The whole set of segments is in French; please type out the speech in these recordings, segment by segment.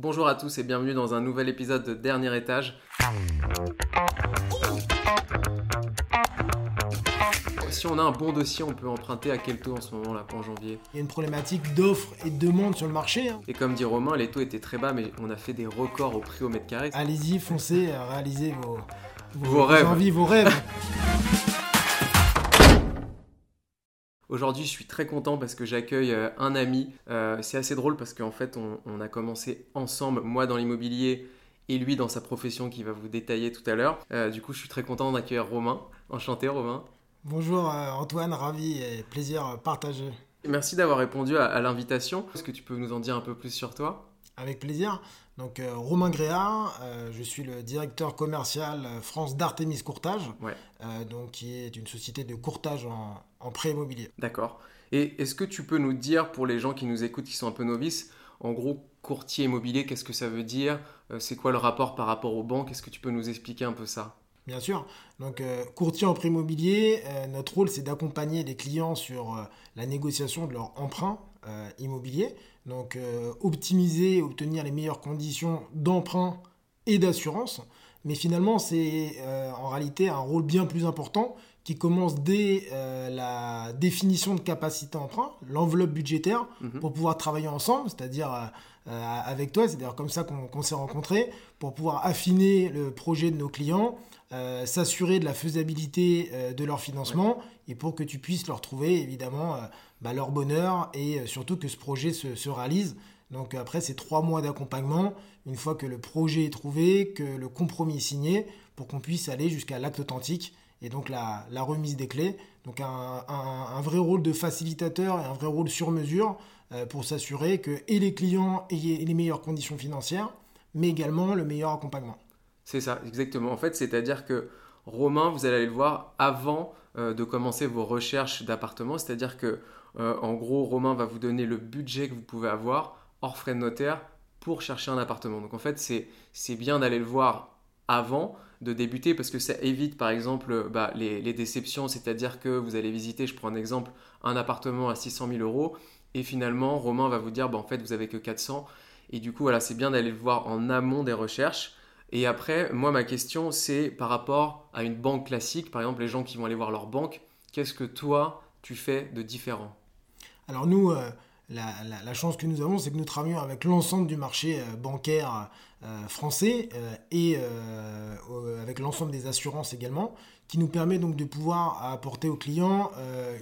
Bonjour à tous et bienvenue dans un nouvel épisode de Dernier Étage. Si on a un bon dossier, on peut emprunter à quel taux en ce moment là en janvier Il y a une problématique d'offres et de demande sur le marché. hein. Et comme dit Romain, les taux étaient très bas, mais on a fait des records au prix au mètre carré. Allez-y, foncez, euh, réalisez vos, Vos rêves. envies, vos rêves. Aujourd'hui, je suis très content parce que j'accueille euh, un ami. Euh, c'est assez drôle parce qu'en fait, on, on a commencé ensemble, moi dans l'immobilier et lui dans sa profession qui va vous détailler tout à l'heure. Euh, du coup, je suis très content d'accueillir Romain. Enchanté, Romain. Bonjour Antoine, ravi et plaisir partagé. Merci d'avoir répondu à, à l'invitation. Est-ce que tu peux nous en dire un peu plus sur toi? Avec plaisir. Donc euh, Romain Gréard, euh, je suis le directeur commercial euh, France d'Artemis Courtage, Ouais. euh, donc qui est une société de courtage en, en prêt immobilier. D'accord. Et est-ce que tu peux nous dire, pour les gens qui nous écoutent, qui sont un peu novices, en gros, courtier immobilier, qu'est-ce que ça veut dire? C'est quoi le rapport par rapport aux banques? Est-ce que tu peux nous expliquer un peu ça? Bien sûr. Donc, euh, courtier en prêt immobilier, euh, notre rôle, c'est d'accompagner les clients sur euh, la négociation de leur emprunt euh, immobilier. Donc, euh, optimiser obtenir les meilleures conditions d'emprunt et d'assurance. Mais finalement, c'est euh, en réalité un rôle bien plus important qui commence dès la définition de capacité emprunt, l'enveloppe budgétaire, Mhm. pour pouvoir travailler ensemble, c'est-à-dire avec toi, c'est d'ailleurs comme ça qu'on s'est rencontrés, pour pouvoir affiner le projet de nos clients, euh, s'assurer de la faisabilité euh, de leur financement et pour que tu puisses leur trouver évidemment bah, leur bonheur et euh, surtout que ce projet se, se réalise. Donc après, c'est trois mois d'accompagnement, une fois que le projet est trouvé, que le compromis est signé, pour qu'on puisse aller jusqu'à l'acte authentique et donc la, remise des clés. Donc un, vrai rôle de facilitateur et un vrai rôle sur mesure euh, pour s'assurer que et les clients aient les meilleures conditions financières, mais également le meilleur accompagnement. C'est ça, exactement. En fait, c'est-à-dire que Romain, vous allez le voir avant euh, de commencer vos recherches d'appartement. C'est-à-dire que, euh, en gros, Romain va vous donner le budget que vous pouvez avoir hors frais de notaire pour chercher un appartement. Donc, en fait, c'est bien d'aller le voir avant de débuter parce que ça évite, par exemple, bah, les, les déceptions. C'est-à-dire que vous allez visiter, je prends un exemple, un appartement à 600 000 euros et finalement, Romain va vous dire, bah, en fait, vous avez que 400. Et du coup, voilà, c'est bien d'aller le voir en amont des recherches. Et après, moi, ma question, c'est par rapport à une banque classique, par exemple, les gens qui vont aller voir leur banque, qu'est-ce que toi, tu fais de différent? Alors nous, euh, la, chance que nous avons, c'est que nous travaillons avec l'ensemble du marché euh, bancaire euh, français et avec l'ensemble des assurances également, qui nous permet donc de pouvoir apporter aux clients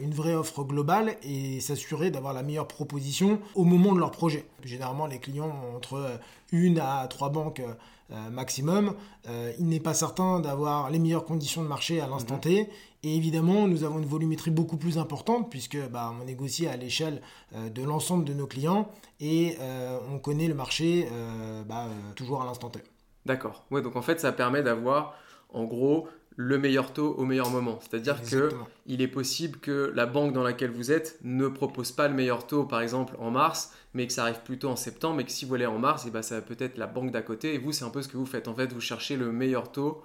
une vraie offre globale et s'assurer d'avoir la meilleure proposition au moment de leur projet. Généralement, les clients ont entre une à trois banques maximum. Euh, il n'est pas certain d'avoir les meilleures conditions de marché à l'instant Mhm. T. Et évidemment, nous avons une volumétrie beaucoup plus importante puisque bah, on négocie à l'échelle euh, de l'ensemble de nos clients et euh, on connaît le marché euh, bah, euh, toujours à l'instant T. D'accord. Ouais, donc en fait, ça permet d'avoir, en gros, le meilleur taux au meilleur moment. C'est-à-dire que il est possible que la banque dans laquelle vous êtes ne propose pas le meilleur taux, par exemple, en mars, mais que ça arrive plutôt en septembre, et que si vous allez en mars, et ben, ça va peut-être la banque d'à côté, et vous, c'est un peu ce que vous faites. En fait, vous cherchez le meilleur taux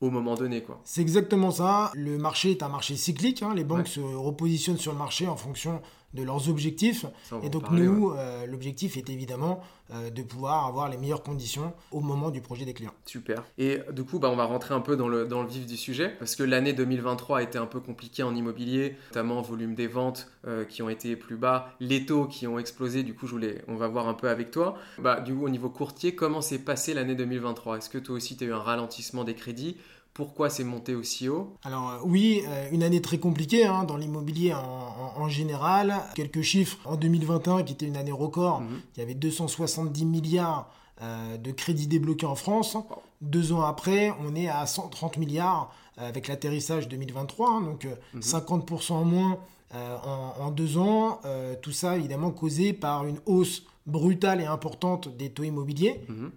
au moment donné, quoi. C'est exactement ça. Le marché est un marché cyclique. hein. Les banques Ouais. se repositionnent sur le marché en fonction de leurs objectifs. Ça, Et donc parler, ouais. nous, euh, l'objectif est évidemment euh, de pouvoir avoir les meilleures conditions au moment du projet des clients. Super. Et du coup, bah, on va rentrer un peu dans le, dans le vif du sujet, parce que l'année 2023 a été un peu compliquée en immobilier, notamment volume des ventes euh, qui ont été plus bas, les taux qui ont explosé, du coup, je voulais, on va voir un peu avec toi. Bah, du coup, au niveau courtier, comment s'est passé l'année 2023 Est-ce que toi aussi, tu as eu un ralentissement des crédits? Pourquoi c'est monté aussi haut Alors euh, oui, euh, une année très compliquée hein, dans l'immobilier en, en- en général. Quelques chiffres en 2021 qui était une année record. Mhm. Il y avait 270 milliards euh, de crédits débloqués en France. Deux ans après, on est à 130 milliards avec l'atterrissage 2023, hein, donc euh, Mhm. 50% en moins euh, en, en deux ans. Euh, tout ça évidemment causé par une hausse brutale et importante des taux immobiliers, Mhm.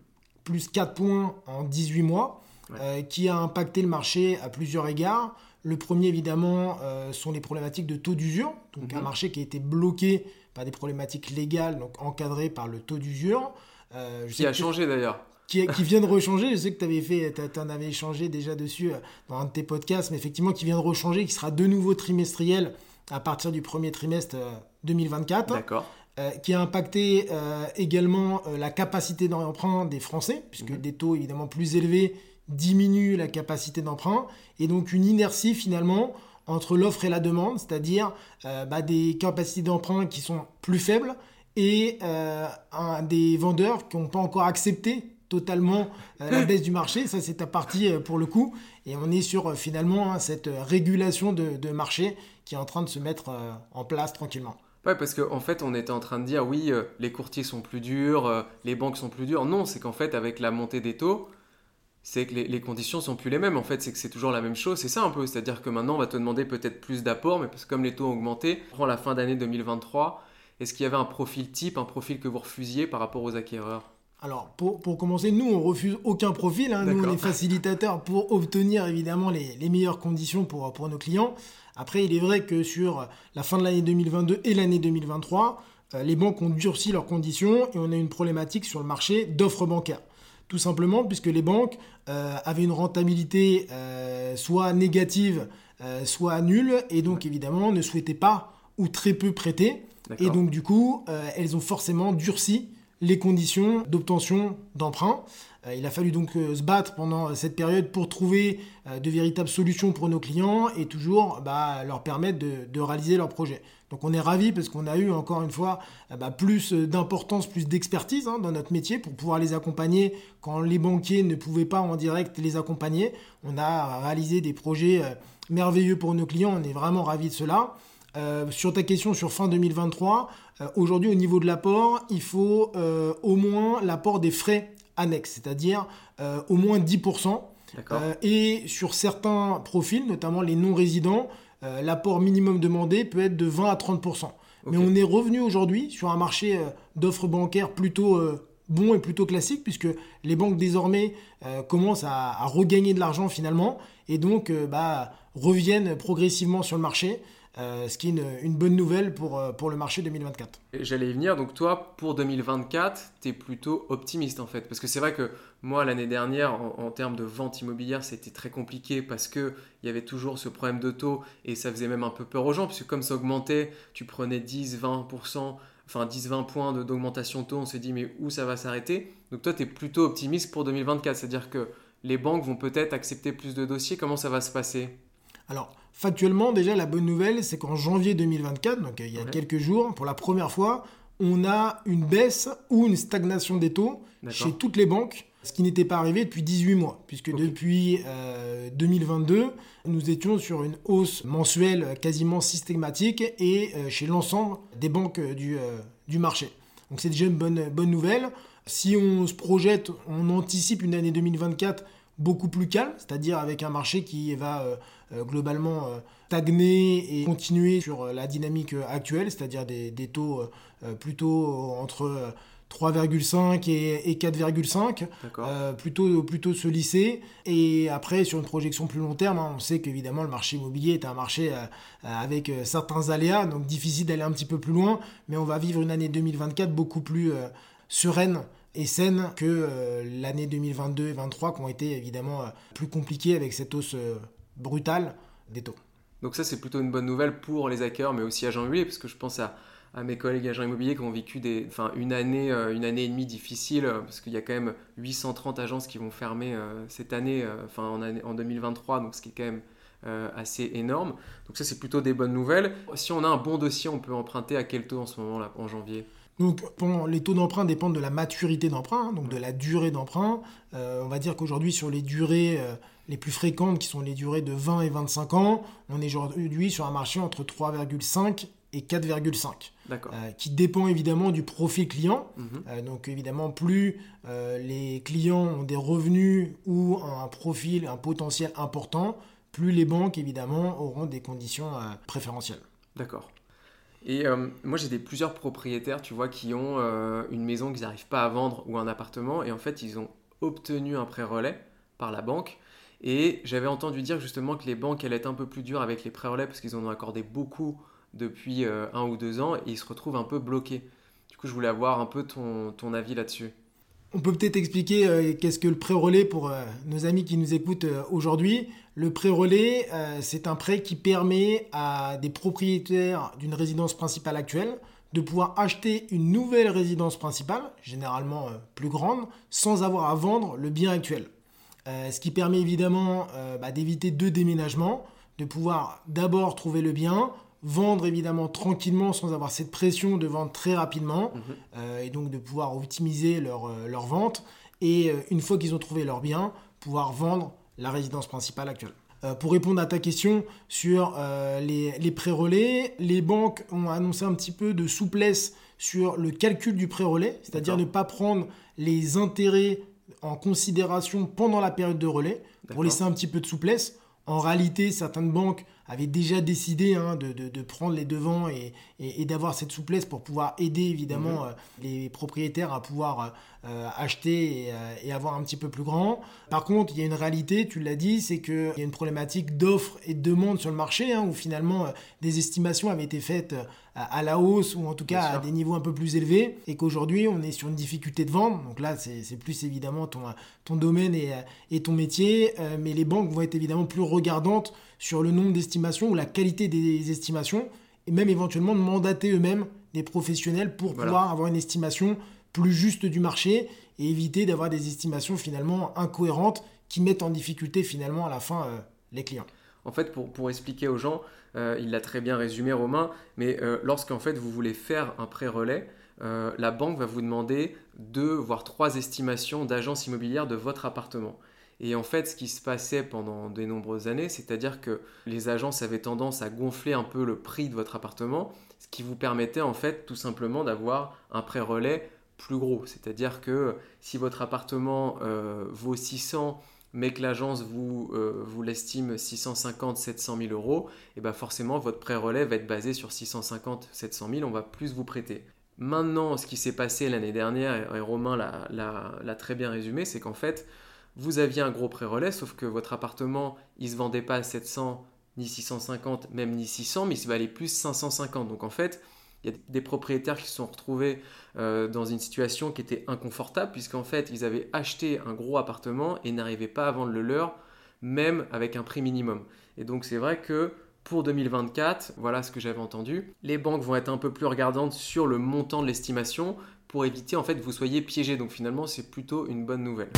plus 4 points en 18 mois, Ouais. euh, qui a impacté le marché à plusieurs égards. Le premier, évidemment, euh, sont les problématiques de taux d'usure, donc Mhm. un marché qui a été bloqué par des problématiques légales, donc encadrées par le taux d'usure. Euh, je Qui sais a que- changé d'ailleurs qui, qui vient de rechanger. Je sais que tu avais fait, tu en avais échangé déjà dessus dans un de tes podcasts, mais effectivement, qui vient de rechanger, qui sera de nouveau trimestriel à partir du premier trimestre euh, 2024. D'accord. qui a impacté également la capacité d'emprunt des Français, puisque mhm. des taux évidemment plus élevés diminuent la capacité d'emprunt, et donc une inertie finalement entre l'offre et la demande, c'est-à-dire bah, des capacités d'emprunt qui sont plus faibles et des vendeurs qui n'ont pas encore accepté totalement euh, la baisse du marché. Ça, c'est à partie euh, pour le coup. Et on est sur euh, finalement hein, cette régulation de, marché qui est en train de se mettre en place tranquillement. Ouais, parce qu'en en fait, on était en train de dire oui, les courtiers sont plus durs, les banques sont plus dures. Non, c'est qu'en fait, avec la montée des taux, c'est que les, les, conditions sont plus les mêmes. En fait, c'est que c'est toujours la même chose. C'est ça un peu. C'est-à-dire que maintenant, on va te demander peut-être plus d'apport, mais parce que comme les taux ont augmenté, on prend la fin d'année 2023. Est-ce qu'il y avait un profil type, un profil que vous refusiez par rapport aux acquéreurs? Alors, pour, commencer, nous, on refuse aucun profil. Hein. Nous, on est facilitateurs pour obtenir évidemment les, meilleures conditions pour, pour nos clients. Après, il est vrai que sur la fin de l'année 2022 et l'année 2023, euh, les banques ont durci leurs conditions et on a une problématique sur le marché d'offres bancaires. Tout simplement puisque les banques euh, avaient une rentabilité euh, soit négative, soit nulle, et donc évidemment ne souhaitaient pas ou très peu prêter. Et donc du coup, elles ont forcément durci les conditions d'obtention d'emprunt. Euh, il a fallu donc euh, se battre pendant cette période pour trouver euh, de véritables solutions pour nos clients et toujours bah, leur permettre de, réaliser leurs projets. Donc on est ravis parce qu'on a eu encore une fois bah, plus d'importance, plus d'expertise hein, dans notre métier pour pouvoir les accompagner quand les banquiers ne pouvaient pas en direct les accompagner. On a réalisé des projets merveilleux pour nos clients, on est vraiment ravis de cela. sur ta question sur fin 2023, euh, aujourd'hui, au niveau de l'apport, il faut euh, au moins l'apport des frais annexes, c'est-à-dire euh, au moins 10%. et sur certains profils, notamment les non-résidents, l'apport minimum demandé peut être de 20 à 30%. Mais on est revenu aujourd'hui sur un marché d'offres bancaires plutôt bon et plutôt classique, puisque les banques désormais commencent à, regagner de l'argent finalement, et donc bah, reviennent progressivement sur le marché. Euh, ce qui est une, bonne nouvelle pour, euh, pour le marché 2024. J'allais y venir, donc toi, pour 2024, tu es plutôt optimiste en fait, parce que c'est vrai que moi, l'année dernière, en, termes de vente immobilière, c'était très compliqué parce qu'il y avait toujours ce problème de taux et ça faisait même un peu peur aux gens, puisque comme ça augmentait, tu prenais 10, 20%, enfin 10-20 points d'augmentation de taux, on s'est dit mais où ça va s'arrêter? Donc toi, tu es plutôt optimiste pour 2024, c'est-à-dire que les banques vont peut-être accepter plus de dossiers, comment ça va se passer? Alors, Factuellement, déjà, la bonne nouvelle, c'est qu'en janvier 2024, donc euh, il y a quelques jours, pour la première fois, on a une baisse ou une stagnation des taux chez toutes les banques, ce qui n'était pas arrivé depuis 18 mois, puisque depuis 2022, euh, nous étions sur une hausse mensuelle quasiment systématique et euh, chez l'ensemble des banques du, du marché. Donc c'est déjà une bonne, bonne nouvelle. Si on se projette, on anticipe une année 2024 beaucoup plus calme, c'est-à-dire avec un marché qui va euh, euh, globalement euh, stagner et continuer sur la dynamique actuelle, c'est-à-dire des, taux plutôt entre 3,5 et, 4,5, plutôt, plutôt se lisser. Et après, sur une projection plus long terme, hein, on sait qu'évidemment le marché immobilier est un marché avec certains aléas, donc difficile d'aller un petit peu plus loin, mais on va vivre une année 2024 beaucoup plus sereine et saine que euh, l'année 2022 et 2023 qui ont été évidemment euh, plus compliquées avec cette hausse euh, brutale des taux. Donc ça c'est plutôt une bonne nouvelle pour les hackers mais aussi agents immobiliers parce que je pense à, mes collègues agents immobiliers qui ont vécu des, enfin, une, année, une année et demie difficile parce qu'il y a quand même 830 agences qui vont fermer cette année, enfin en, en 2023 donc ce qui est quand même assez énorme. Donc ça c'est plutôt des bonnes nouvelles. Si on a un bon dossier on peut emprunter à quel taux en ce moment là en janvier? Donc, les taux d'emprunt dépendent de la maturité d'emprunt, hein, donc de la durée d'emprunt. Euh, on va dire qu'aujourd'hui, sur les durées euh, les plus fréquentes, qui sont les durées de 20 et 25 ans, on est aujourd'hui sur un marché entre 3,5 et 4,5. Euh, qui dépend évidemment du profil client. Mhm. donc évidemment, plus les clients ont des revenus ou un profil, un potentiel important, plus les banques évidemment auront des conditions préférentielles. D'accord. Et euh, moi, j'ai des plusieurs propriétaires, tu vois, qui ont euh, une maison qu'ils n'arrivent pas à vendre ou un appartement, et en fait, ils ont obtenu un prêt relais par la banque. Et j'avais entendu dire justement que les banques allaient être un peu plus dures avec les prêts relais parce qu'ils en ont accordé beaucoup depuis euh, un ou deux ans et ils se retrouvent un peu bloqués. Du coup, je voulais avoir un peu ton, ton avis là-dessus. On peut peut-être expliquer euh, qu'est-ce que le prêt relais pour euh, nos amis qui nous écoutent euh, aujourd'hui. Le prêt relais, c'est un prêt qui permet à des propriétaires d'une résidence principale actuelle, de pouvoir acheter une nouvelle résidence principale, généralement plus grande, sans avoir à vendre le bien actuel. ce qui permet évidemment bah, d'éviter deux déménagements, de pouvoir d'abord trouver le bien, vendre évidemment tranquillement sans avoir cette pression de vendre très rapidement mhm. euh, et donc de pouvoir optimiser leur, euh, leur vente et euh, une fois qu'ils ont trouvé leur bien, pouvoir vendre la résidence principale actuelle. pour répondre à ta question sur les, les pré-relais, les banques ont annoncé un petit peu de souplesse sur le calcul du pré-relais, c'est-à-dire ne pas prendre les intérêts en considération pendant la période de relais pour laisser un petit peu de souplesse. En réalité, certaines banques avaient déjà décidé hein, de, prendre les devants et, d'avoir cette souplesse pour pouvoir aider évidemment mhm. euh, les propriétaires à pouvoir euh, acheter euh, et, avoir un petit peu plus grand. Par contre, il y a une réalité, tu l'as dit, c'est qu'il y a une problématique d'offre et de demande sur le marché hein, où finalement des estimations avaient été faites à, la hausse ou en tout cas à des niveaux un peu plus élevés et qu'aujourd'hui on est sur une difficulté de vente. Donc là, c'est plus évidemment ton, ton domaine et, et ton métier, mais les banques vont être évidemment plus regardantes sur le nombre d'estimations ou la qualité des estimations, et même éventuellement de mandater eux-mêmes des professionnels pour pouvoir avoir une estimation plus juste du marché et éviter d'avoir des estimations finalement incohérentes qui mettent en difficulté finalement à la fin euh, les clients. En fait, pour, pour expliquer aux gens, euh, il l'a très bien résumé Romain, mais euh, lorsqu'en fait vous voulez faire un prêt relais, la banque va vous demander deux voire trois estimations d'agence immobilière de votre appartement. Et en fait, ce qui se passait pendant de nombreuses années, c'est-à-dire que les agences avaient tendance à gonfler un peu le prix de votre appartement, ce qui vous permettait en fait tout simplement d'avoir un prêt relais plus gros. C'est-à-dire que si votre appartement euh, vaut 600 mais que l'agence vous, euh, vous l'estime 650, 700 000 euros, et bien forcément votre prêt relais va être basé sur 650, 700 000, on va plus vous prêter. Maintenant, ce qui s'est passé l'année dernière, et Romain l'a très bien résumé, c'est qu'en fait, vous aviez un gros pré-relais, sauf que votre appartement, il se vendait pas à 700, ni 650, même ni 600, mais il se valait plus 550. Donc en fait, il y a des propriétaires qui se sont retrouvés euh, dans une situation qui était inconfortable, puisqu'en fait, ils avaient acheté un gros appartement et n'arrivaient pas à vendre le leur, même avec un prix minimum. Et donc c'est vrai que pour 2024, voilà ce que j'avais entendu, les banques vont être un peu plus regardantes sur le montant de l'estimation pour éviter en fait que vous soyez piégé. Donc finalement, c'est plutôt une bonne nouvelle.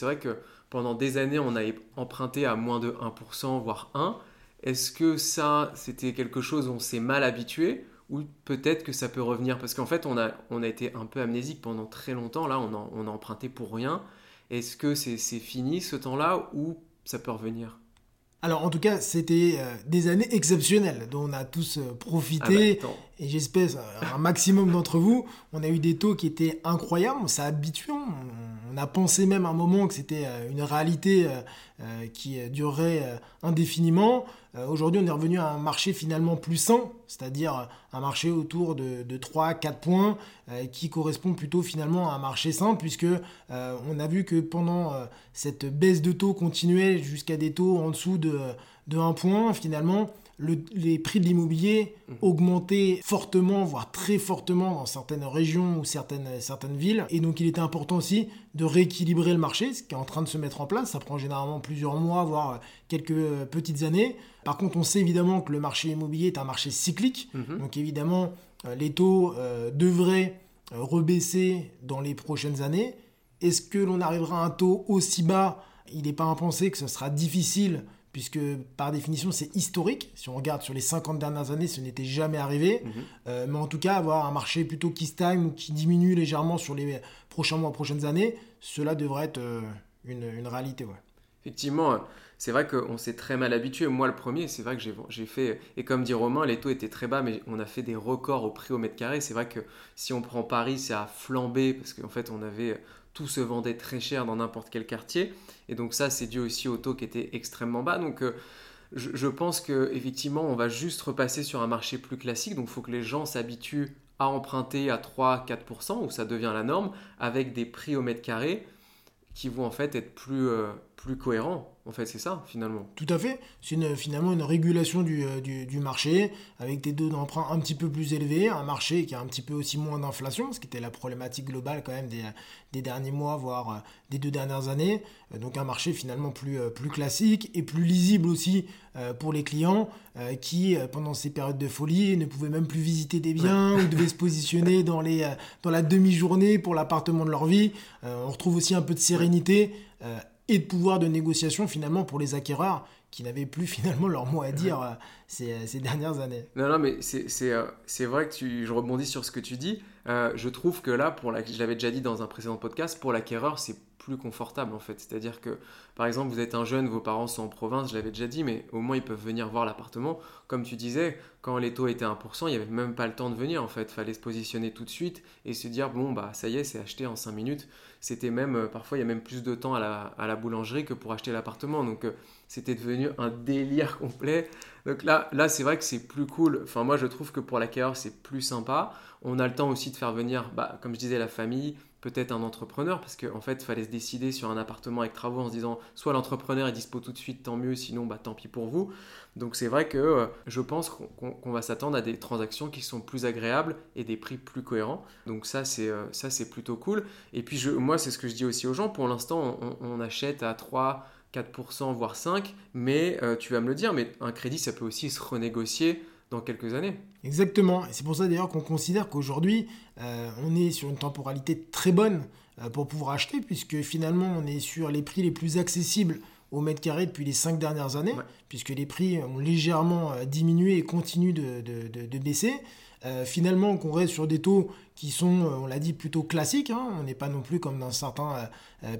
C'est vrai que pendant des années, on a emprunté à moins de 1%, voire 1%. Est-ce que ça, c'était quelque chose où on s'est mal habitué ou peut-être que ça peut revenir? Parce qu'en fait, on a, été un peu amnésique pendant très longtemps. Là, on a emprunté pour rien. Est-ce que c'est fini ce temps-là ou ça peut revenir? Alors en tout cas, c'était euh, des années exceptionnelles dont on a tous euh, profité. Ah bah, et j'espère un maximum d'entre vous. On a eu des taux qui étaient incroyables, on s'est habitué. On, a pensé même un moment que c'était euh, une réalité qui durerait indéfiniment. Aujourd'hui, on est revenu à un marché finalement plus sain, c'est-à-dire un marché autour de, de 3-4 points qui correspond plutôt finalement à un marché sain, puisque on a vu que pendant cette baisse de taux continuelle jusqu'à des taux en dessous de, de 1 point, finalement, les prix de l'immobilier mmh. augmentaient fortement, voire très fortement dans certaines régions ou certaines, certaines villes. Et donc il était important aussi de rééquilibrer le marché, ce qui est en train de se mettre en place. Ça prend généralement plusieurs mois, voire quelques petites années. Par contre, on sait évidemment que le marché immobilier est un marché cyclique. Mmh. Donc évidemment, euh, les taux euh, devraient euh, rebaisser dans les prochaines années. Est-ce que l'on arrivera à un taux aussi bas? Il n'est pas impensé que ce sera difficile puisque par définition c'est historique. Si on regarde sur les 50 dernières années, ce n'était jamais arrivé. Mhm. Euh, mais en tout cas, avoir un marché plutôt qui stagne ou qui diminue légèrement sur les prochains mois, prochaines années, cela devrait être euh, une, une, réalité. Ouais. Effectivement, c'est vrai qu'on s'est très mal habitué. Moi, le premier, c'est vrai que j'ai fait, et comme dit Romain, les taux étaient très bas, mais on a fait des records au prix au mètre carré. C'est vrai que si on prend Paris, c'est à flamber, parce qu'en fait, on avait tout se vendait très cher dans n'importe quel quartier. Et donc ça, c'est dû aussi au taux qui était extrêmement bas. Donc euh, je, pense qu'effectivement, on va juste repasser sur un marché plus classique. Donc il faut que les gens s'habituent à emprunter à 3-4%, où ça devient la norme, avec des prix au mètre carré qui vont en fait être plus, euh, plus cohérent. En fait, c'est ça, finalement. Tout à fait. C'est finalement une régulation du, euh, du, du, marché, avec des taux d'emprunt un petit peu plus élevés, un marché qui a un petit peu aussi moins d'inflation, ce qui était la problématique globale quand même des, des derniers mois, voire euh, des deux dernières années. Euh, donc un marché finalement plus, plus classique et plus lisible aussi pour les clients qui, pendant ces périodes de folie, ne pouvaient même plus visiter des biens ou devaient se positionner dans, les, dans la demi-journée pour l'appartement de leur vie. on retrouve aussi un peu de sérénité et de pouvoir de négociation finalement pour les acquéreurs qui n'avaient plus finalement leur mot à dire euh, ces, ces, dernières années. Non, non, mais c'est euh, vrai que tu, je rebondis sur ce que tu dis. Euh, je trouve que là, pour la, je l'avais déjà dit dans un précédent podcast, pour l'acquéreur, c'est plus confortable en fait. C'est-à-dire que, par exemple, vous êtes un jeune, vos parents sont en province, je l'avais déjà dit, mais au moins ils peuvent venir voir l'appartement. Comme tu disais, quand les taux étaient 1%, il n'y avait même pas le temps de venir en fait. Fallait se positionner tout de suite et se dire, bon, bah ça y est, c'est acheté en 5 minutes. C'était même, euh, parfois, il y a même plus de temps à la, à la boulangerie que pour acheter l'appartement. Donc, euh, c'était devenu un délire complet. Donc là, là c'est vrai que c'est plus cool. Enfin, moi, je trouve que pour l'acquéreur, c'est plus sympa. On a le temps aussi de faire venir, bah, comme je disais, la famille, peut-être un entrepreneur, parce qu'en fait, il fallait se décider sur un appartement avec travaux en se disant soit l'entrepreneur est dispo tout de suite, tant mieux, sinon, bah, tant pis pour vous. Donc c'est vrai que euh, je pense qu'on va s'attendre à des transactions qui sont plus agréables et des prix plus cohérents. Donc ça, c'est euh, ça c'est plutôt cool. Et puis je, moi, c'est ce que je dis aussi aux gens, pour l'instant, on, achète à 3... 4%, voire 5%, mais euh, tu vas me le dire, mais un crédit, ça peut aussi se renégocier dans quelques années. Exactement, et c'est pour ça d'ailleurs qu'on considère qu'aujourd'hui, euh, on est sur une temporalité très bonne euh, pour pouvoir acheter, puisque finalement, on est sur les prix les plus accessibles au mètre carré depuis les cinq dernières années, puisque les prix ont légèrement euh, diminué et continuent de, de, de, baisser. finalement, qu'on reste sur des taux qui sont, on l'a dit, plutôt classiques. Hein. On n'est pas non plus comme dans certains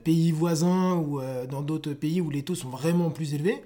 pays voisins ou dans d'autres pays où les taux sont vraiment plus élevés.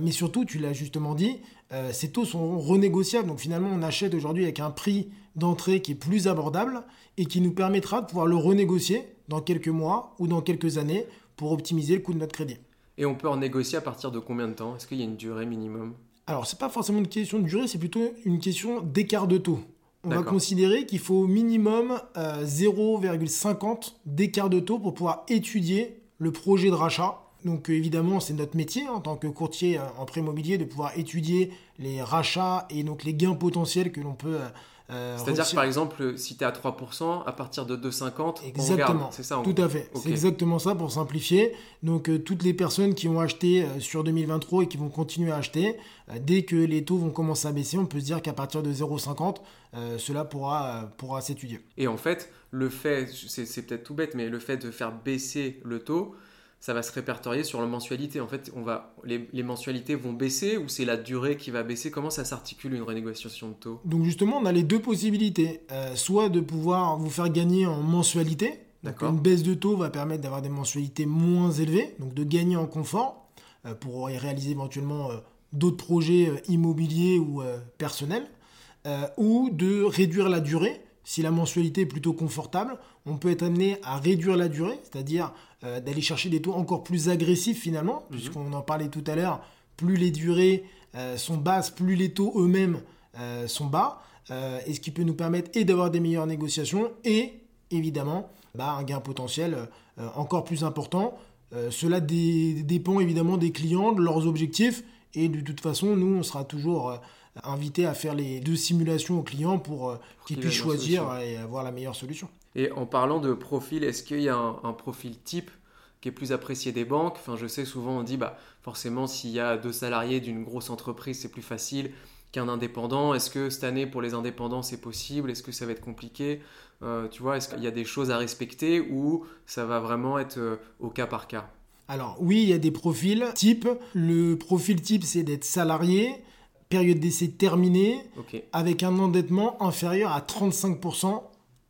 mais surtout, tu l'as justement dit, euh, ces taux sont renégociables. Donc finalement, on achète aujourd'hui avec un prix d'entrée qui est plus abordable et qui nous permettra de pouvoir le renégocier dans quelques mois ou dans quelques années pour optimiser le coût de notre crédit. Et on peut en négocier à partir de combien de temps? Est-ce qu'il y a une durée minimum? Alors, ce n'est pas forcément une question de durée, c'est plutôt une question d'écart de taux. On va considérer qu'il faut au minimum 0,50 euh, d'écart de taux pour pouvoir étudier le projet de rachat donc évidemment, c'est notre métier en tant que courtier euh, en prêt immobilier de pouvoir étudier les rachats et donc les gains potentiels que l'on peut... Euh, euh, C'est-à-dire par exemple, si tu es à 3%, à partir de 2,50, Exactement, c'est ça Tout à fait, c'est exactement ça pour simplifier. Donc toutes les personnes qui ont acheté sur 2023 et qui vont continuer à acheter, dès que les taux vont commencer à baisser, on peut se dire qu'à partir de 0,50, cela pourra, pourra s'étudier. Et en fait, le fait, c'est peut-être tout bête, mais le fait de faire baisser le taux, ça va se répertorier sur la mensualité. En fait, on va, les, mensualités vont baisser ou c'est la durée qui va baisser? Comment ça s'articule une renégociation de taux? Donc justement, on a les deux possibilités. Euh, soit de pouvoir vous faire gagner en mensualité. Une baisse de taux va permettre d'avoir des mensualités moins élevées, donc de gagner en confort euh, pour réaliser éventuellement euh, d'autres projets immobiliers ou personnels. ou de réduire la durée. Si la mensualité est plutôt confortable, on peut être amené à réduire la durée, c'est-à-dire euh, d'aller chercher des taux encore plus agressifs finalement, mhm. puisqu'on en parlait tout à l'heure, plus les durées euh, sont basses, plus les taux eux-mêmes euh, sont bas, et ce qui peut nous permettre et d'avoir des meilleures négociations et évidemment bah, un gain potentiel encore plus important. cela dépend évidemment des clients, de leurs objectifs, et de toute façon, nous, on sera toujours invité à faire les deux simulations aux clients pour, qu'ils puissent choisir et avoir la meilleure solution. Et en parlant de profil, est-ce qu'il y a un, profil type qui est plus apprécié des banques? Enfin, je sais souvent on dit bah forcément s'il y a deux salariés d'une grosse entreprise, c'est plus facile qu'un indépendant. Est-ce que cette année pour les indépendants c'est possible? Est-ce que ça va être compliqué? Euh, Tu vois, est-ce qu'il y a des choses à respecter ou ça va vraiment être euh, au cas par cas? Alors oui, il y a des profils type. Le profil type c'est d'être salarié, période d'essai terminée, avec un endettement inférieur à 35%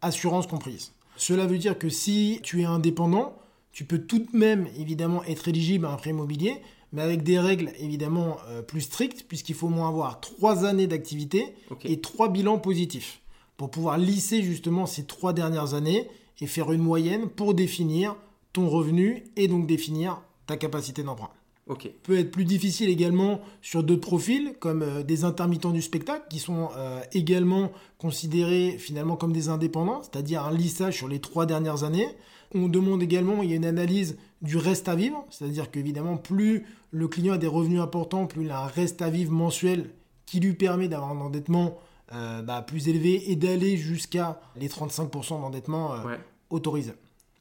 assurance comprise. Cela veut dire que si tu es indépendant, tu peux tout de même évidemment être éligible à un prêt immobilier, mais avec des règles évidemment euh, plus strictes, puisqu'il faut au moins avoir trois années d'activité et trois bilans positifs pour pouvoir lisser justement ces trois dernières années et faire une moyenne pour définir ton revenu et donc définir ta capacité d'emprunt. Peut être plus difficile également sur d'autres profils, comme euh, des intermittents du spectacle, qui sont euh, également considérés finalement comme des indépendants, c'est-à-dire un lissage sur les trois dernières années. On demande également, il y a une analyse du reste à vivre, c'est-à-dire qu'évidemment, plus le client a des revenus importants, plus il a un reste à vivre mensuel qui lui permet d'avoir un endettement euh, bah, plus élevé et d'aller jusqu'à les 35% d'endettement euh, autorisé.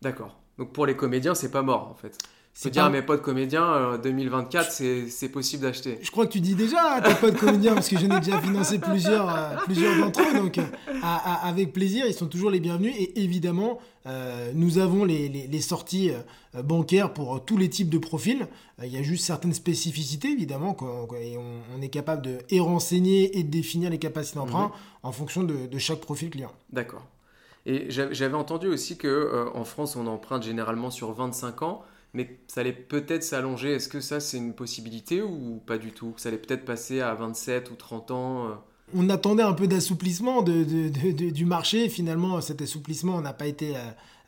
D'accord. Donc pour les comédiens, c'est pas mort en fait. C'est dire à mes potes comédiens, 2024, c'est possible d'acheter. Je crois que tu dis déjà à tes potes comédiens, parce que je n'ai déjà financé plusieurs, euh, plusieurs d'entre eux, donc avec plaisir, ils sont toujours les bienvenus. Et évidemment, nous avons les, les, sorties bancaires pour tous les types de profils. il y a juste certaines spécificités, évidemment, et on, est capable de et renseigner et de définir les capacités d'emprunt mhm. en fonction de, de chaque profil client. D'accord. Et j'avais entendu aussi que euh, en France, on emprunte généralement sur 25 ans, mais ça allait peut-être s'allonger. Est-ce que ça, c'est une possibilité ou pas du tout? Ça allait peut-être passer à 27 ou 30 ans euh? On attendait un peu d'assouplissement du marché. Finalement, cet assouplissement n'a pas été, euh,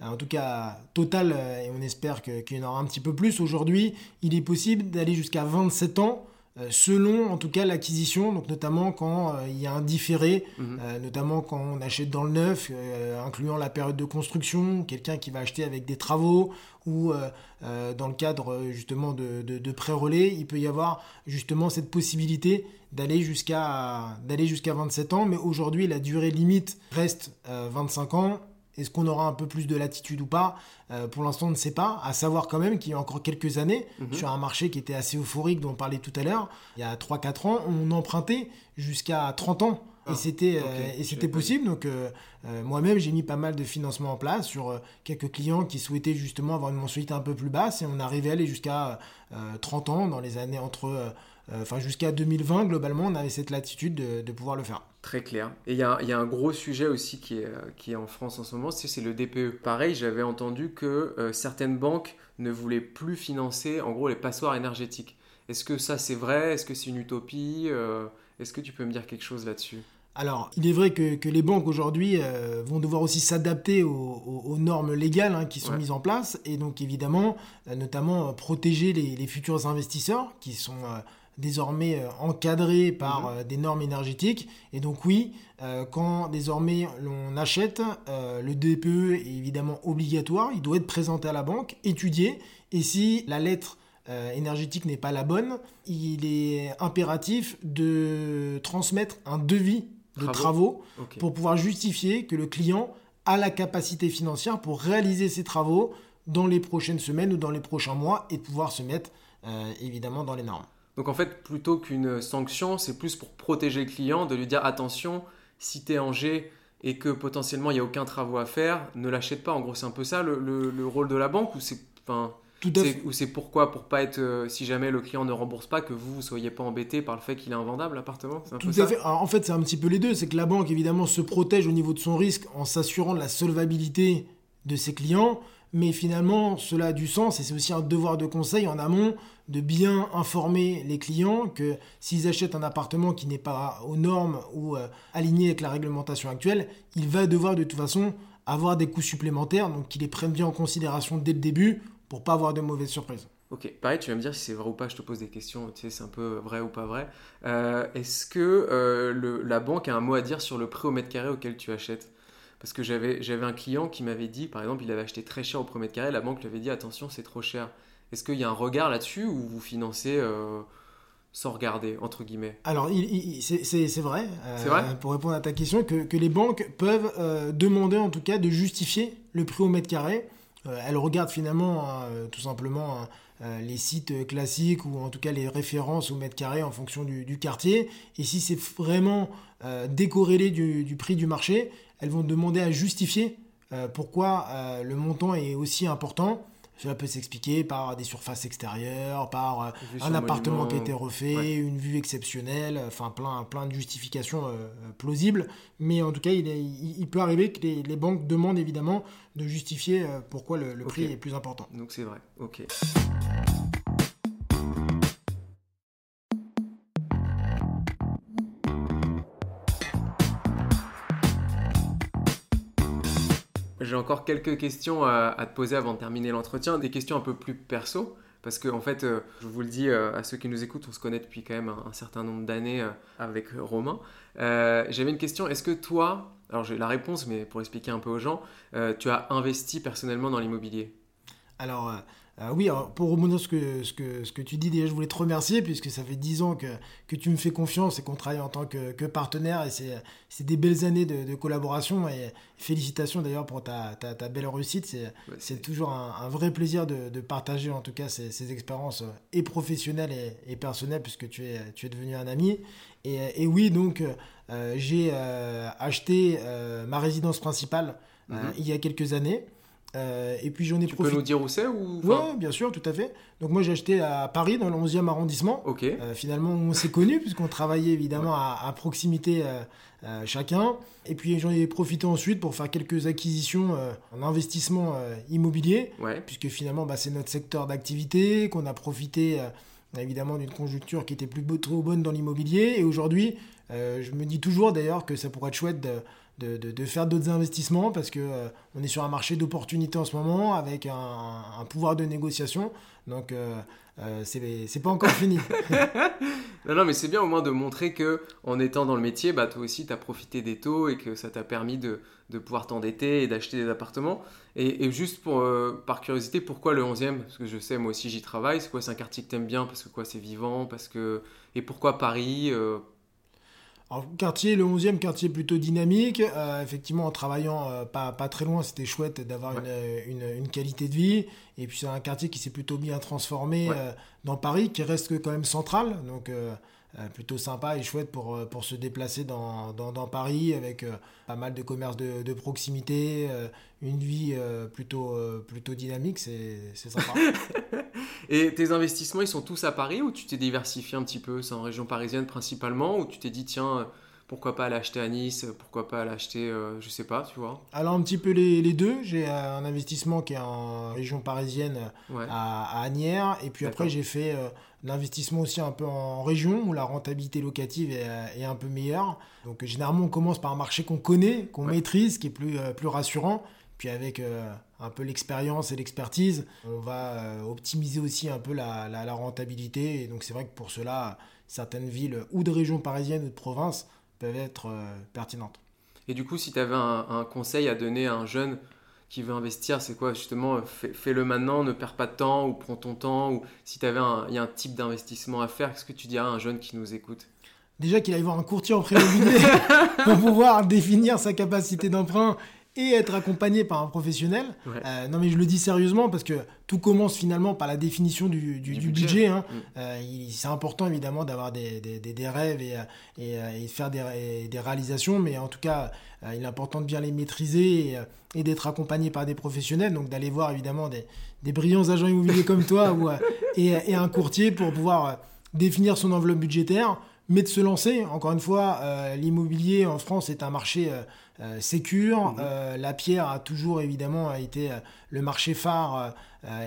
en tout cas, total, et on espère qu'il y en aura un petit peu plus. Aujourd'hui, il est possible d'aller jusqu'à 27 ans euh, selon en tout cas l'acquisition, donc notamment quand euh, il y a un différé, mhm. euh, notamment quand on achète dans le neuf, incluant la période de construction, quelqu'un qui va acheter avec des travaux ou dans le cadre justement de, de, pré-relais, il peut y avoir justement cette possibilité d'aller jusqu'à d'aller jusqu'à 27 ans, mais aujourd'hui la durée limite reste 25 ans est-ce qu'on aura un peu plus de latitude ou pas? Euh, Pour l'instant, on ne sait pas. À savoir quand même qu'il y a encore quelques années, mhm. sur un marché qui était assez euphorique, dont on parlait tout à l'heure, il y a 3-4 ans, on empruntait jusqu'à 30 ans. et ah, c'était euh, possible. Donc euh, moi-même, j'ai mis pas mal de financement en place sur quelques clients qui souhaitaient justement avoir une mensualité un peu plus basse. Et on arrivait à aller jusqu'à 30 ans dans les années entre... Enfin, jusqu'à 2020, globalement, on avait cette latitude de pouvoir le faire. Très clair. Et il y, a, un gros sujet aussi qui est, qui est en France en ce moment, c'est le DPE. Pareil, j'avais entendu que euh, certaines banques ne voulaient plus financer en gros les passoires énergétiques. Est-ce que ça c'est vrai? Est-ce que c'est une utopie? Euh, Est-ce que tu peux me dire quelque chose là-dessus? Alors, il est vrai que, les banques aujourd'hui euh, vont devoir aussi s'adapter aux, normes légales hein, qui sont mises en place et donc évidemment, notamment protéger les, les, futurs investisseurs qui sont désormais euh, encadré par mhm. euh, des normes énergétiques. Et donc oui, euh, quand désormais l'on achète, le DPE est évidemment obligatoire, il doit être présenté à la banque, étudié, et si la lettre énergétique n'est pas la bonne, il est impératif de transmettre un devis de travaux, pour pouvoir justifier que le client a la capacité financière pour réaliser ses travaux dans les prochaines semaines ou dans les prochains mois et pouvoir se mettre évidemment dans les normes. Donc en fait, plutôt qu'une sanction, c'est plus pour protéger le client, de lui dire attention, si tu es en G et que potentiellement il n'y a aucun travaux à faire, ne l'achète pas. En gros, c'est un peu ça le, rôle de la banque ou c'est enfin, ou c'est pourquoi? Pour pas être euh, si jamais le client ne rembourse pas que vous ne soyez pas embêté par le fait qu'il est invendable l'appartement? Tout à fait. en fait, c'est un petit peu les deux. C'est que la banque évidemment se protège au niveau de son risque en s'assurant de la solvabilité de ses clients, mais finalement cela a du sens et c'est aussi un devoir de conseil en amont de bien informer les clients que s'ils achètent un appartement qui n'est pas aux normes ou euh, aligné avec la réglementation actuelle, il va devoir de toute façon avoir des coûts supplémentaires, donc qu'ils les prennent bien en considération dès le début pour pas avoir de mauvaises surprises. Ok, pareil, tu vas me dire si c'est vrai ou pas, je te pose des questions, tu sais, c'est un peu vrai ou pas vrai. Euh, est-ce que euh, la banque a un mot à dire sur le prix au mètre carré auquel tu achètes? Parce que j'avais un client qui m'avait dit, par exemple, il avait acheté très cher au premier mètre carré, la banque lui avait dit, attention, c'est trop cher. Est-ce qu'il y a un regard là-dessus ou vous financez euh, sans regarder, entre guillemets? Alors, c'est vrai, euh, pour répondre à ta question, que, les banques peuvent euh, demander en tout cas de justifier le prix au mètre carré. elles regardent finalement tout simplement les sites classiques ou en tout cas les références au mètre carré en fonction du, quartier. Et si c'est vraiment décorrélé du, du, prix du marché, elles vont demander à justifier pourquoi le montant est aussi important. Cela peut s'expliquer par des surfaces extérieures, par euh, un appartement qui a été refait, une vue exceptionnelle, enfin plein, plein de justifications euh, euh, plausibles. Mais en tout cas, il, il, peut arriver que les, banques demandent évidemment de justifier pourquoi le, prix est plus important. Donc c'est vrai, ok. J'ai encore quelques questions à, te poser avant de terminer l'entretien, des questions un peu plus perso, Parce que, en fait, euh, je vous le dis à ceux qui nous écoutent, on se connaît depuis quand même un, certain nombre d'années avec Romain. J'avais une question. Est-ce que toi, alors j'ai la réponse, mais pour expliquer un peu aux gens, tu as investi personnellement dans l'immobilier? Alors, euh, oui, pour rebondir sur ce que, ce, que, tu dis, déjà, je voulais te remercier puisque ça fait 10 ans que, que tu me fais confiance et qu'on travaille en tant que, que partenaire et c'est des belles années de, collaboration et félicitations d'ailleurs pour ta, ta, belle réussite. C'est toujours un, vrai plaisir de, de, partager en tout cas ces, ces expériences euh, et professionnelles et, personnelles puisque tu es, tu es devenu un ami. Et, et oui, donc euh, j'ai acheté ma résidence principale mm-hmm. il y a quelques années. Euh, et puis j'en ai tu peux nous dire où c'est ou... Oui, bien sûr, tout à fait. Donc moi j'ai acheté à Paris, dans le 11e arrondissement. Ok. Euh, finalement, on s'est connus, puisqu'on travaillait évidemment à, proximité euh, chacun. Et puis j'en ai profité ensuite pour faire quelques acquisitions en investissement immobilier, ouais. puisque finalement bah, c'est notre secteur d'activité, qu'on a profité évidemment d'une conjoncture qui était plus trop bonne dans l'immobilier. Et aujourd'hui, je me dis toujours d'ailleurs que ça pourrait être chouette de de, de, faire d'autres investissements parce que euh, on est sur un marché d'opportunités en ce moment avec un, pouvoir de négociation. Donc euh, euh c'est pas encore fini. non, mais c'est bien au moins de montrer que en étant dans le métier, bah, toi aussi tu as profité des taux et que ça t'a permis de, de pouvoir t'endetter et d'acheter des appartements. Et, juste pour, euh, par curiosité, pourquoi le 11e Parce que je sais, moi aussi j'y travaille. C'est quoi C'est un quartier que t'aimes bien Parce que quoi C'est vivant? Parce que... Et pourquoi Paris alors, quartier, le 11e quartier plutôt dynamique. Euh, effectivement, en travaillant euh, pas, pas, très loin, c'était chouette d'avoir une, une, qualité de vie. Et puis, c'est un quartier qui s'est plutôt bien transformé euh, dans Paris, qui reste quand même central. Donc, euh, plutôt sympa et chouette pour, euh, pour se déplacer dans, dans, dans Paris avec euh, pas mal de commerces de, de proximité, une vie plutôt, plutôt dynamique, c'est sympa. et tes investissements, ils sont tous à Paris ou tu t'es diversifié un petit peu? C'est en région parisienne principalement ou tu t'es dit, tiens, pourquoi pas l'acheter à Nice, pourquoi pas l'acheter, euh, je sais pas, tu vois Alors un petit peu les, les deux. J'ai un investissement qui est en région parisienne à, à, Agnières, et puis après j'ai fait euh, l'investissement aussi un peu en région où la rentabilité locative est, est, un peu meilleure. Donc généralement on commence par un marché qu'on connaît, qu'on maîtrise, qui est plus, euh, plus rassurant. Puis avec un peu l'expérience et l'expertise, on va optimiser aussi un peu la, la, la rentabilité. Et donc c'est vrai que pour cela, certaines villes ou de région parisienne ou de province peuvent être euh, pertinentes. Et du coup, si tu avais un, conseil à donner à un jeune qui veut investir, c'est quoi justement euh, Fais-le maintenant, ne perds pas de temps ou prends ton temps. Ou si tu avais un, y a un type d'investissement à faire, qu'est-ce que tu dirais à un jeune qui nous écoute? Déjà qu'il aille voir un courtier en prêt immobilier pour pouvoir définir sa capacité d'emprunt et être accompagné par un professionnel. Euh, non mais je le dis sérieusement parce que tout commence finalement par la définition du, budget. Hein. Mm. Euh, c'est important évidemment d'avoir des, des, des, rêves et, et, euh, et faire des, des, réalisations, mais en tout cas il est important de bien les maîtriser et, et d'être accompagné par des professionnels, donc d'aller voir évidemment des, brillants agents immobiliers comme toi ou, et, un courtier pour pouvoir définir son enveloppe budgétaire, mais de se lancer. Encore une fois, l'immobilier en France est un marché euh, sécure. Mhm. Euh, la pierre a toujours évidemment été euh, le marché phare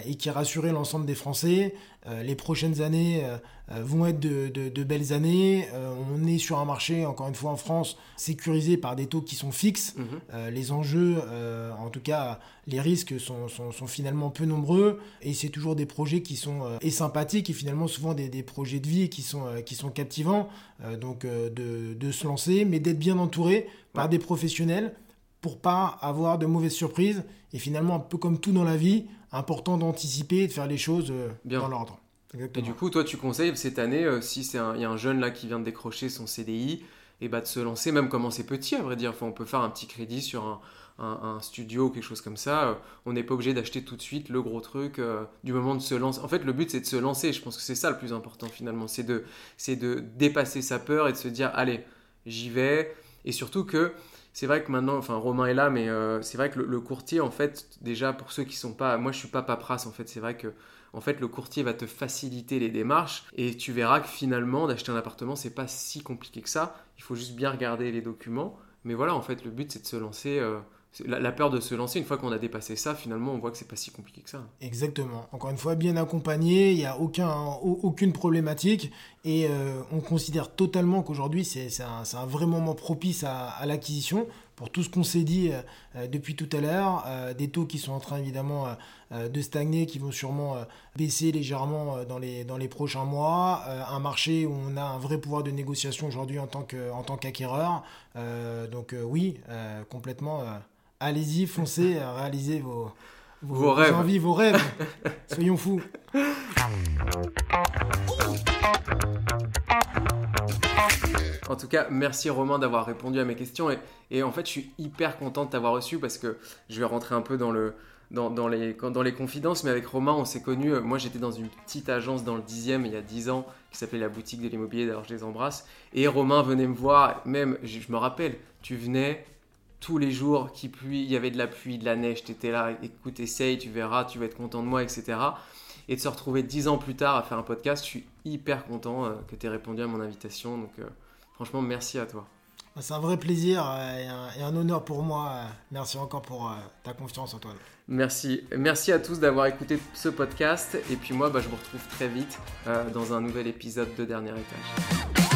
et qui a rassuré l'ensemble des Français. les prochaines années vont être de, belles années. on est sur un marché, encore une fois en France, sécurisé par des taux qui sont fixes. Mhm. les enjeux, en tout cas, les risques sont, finalement peu nombreux. Et c'est toujours des projets qui sont et sympathiques et finalement souvent des, projets de vie qui sont, qui sont captivants. Donc de, de se lancer, mais d'être bien entouré par des professionnels pour pas avoir de mauvaises surprises. Et finalement, un peu comme tout dans la vie, important d'anticiper et de faire les choses euh, dans l'ordre. Et du coup, toi, tu conseilles cette année, euh, si il y a un jeune là qui vient de décrocher son CDI, et bah, de se lancer, même commencer petit, à vrai dire. Enfin, on peut faire un petit crédit sur un, un, studio ou quelque chose comme ça. Euh, on n'est pas obligé d'acheter tout de suite le gros truc du moment de se lancer. En fait, le but, c'est de se lancer. Je pense que c'est ça le plus important finalement. C'est de, de dépasser sa peur et de se dire, allez, j'y vais. Et surtout que c'est vrai que maintenant, enfin Romain est là, mais euh, c'est vrai que le, courtier, en fait, déjà pour ceux qui sont pas, moi je suis pas paperasse, en fait, c'est vrai que en fait le courtier va te faciliter les démarches et tu verras que finalement d'acheter un appartement c'est pas si compliqué que ça. Il faut juste bien regarder les documents, mais voilà, en fait le but c'est de se lancer. Euh, la, peur de se lancer, une fois qu'on a dépassé ça, finalement, on voit que c'est pas si compliqué que ça. Exactement. Encore une fois, bien accompagné, il n'y a aucun, aucune problématique et euh, on considère totalement qu'aujourd'hui, c'est un, un, vrai moment propice à, l'acquisition pour tout ce qu'on s'est dit depuis tout à l'heure. des taux qui sont en train évidemment de stagner, qui vont sûrement baisser légèrement dans, les, dans les prochains mois. un marché où on a un vrai pouvoir de négociation aujourd'hui en tant qu'acquéreur. donc oui, complètement. Allez-y, foncez, réalisez vos, vos, rêves. envies, vos rêves. Soyons fous. En tout cas, merci Romain d'avoir répondu à mes questions. Et, en fait, je suis hyper content de t'avoir reçu parce que je vais rentrer un peu dans, le, dans, les, dans les confidences. Mais avec Romain, on s'est connus. Moi, j'étais dans une petite agence dans le 10e il y a 10 ans qui s'appelait la boutique de l'immobilier. D'ailleurs, je les embrasse. Et Romain venait me voir. Même, je, je me rappelle, tu venais tous les jours qui pluie, il y avait de la pluie, de la neige, tu étais là, écoute, essaye, tu verras, tu vas être content de moi, etc. Et de se retrouver dix ans plus tard à faire un podcast, je suis hyper content euh, que tu aies répondu à mon invitation. Donc euh, franchement, merci à toi. Bah, c'est un vrai plaisir euh, et un, honneur pour moi. Merci encore pour ta confiance, Antoine. Merci. Merci à tous d'avoir écouté ce podcast. Et puis moi, bah, je vous retrouve très vite dans un nouvel épisode de Dernier Étage.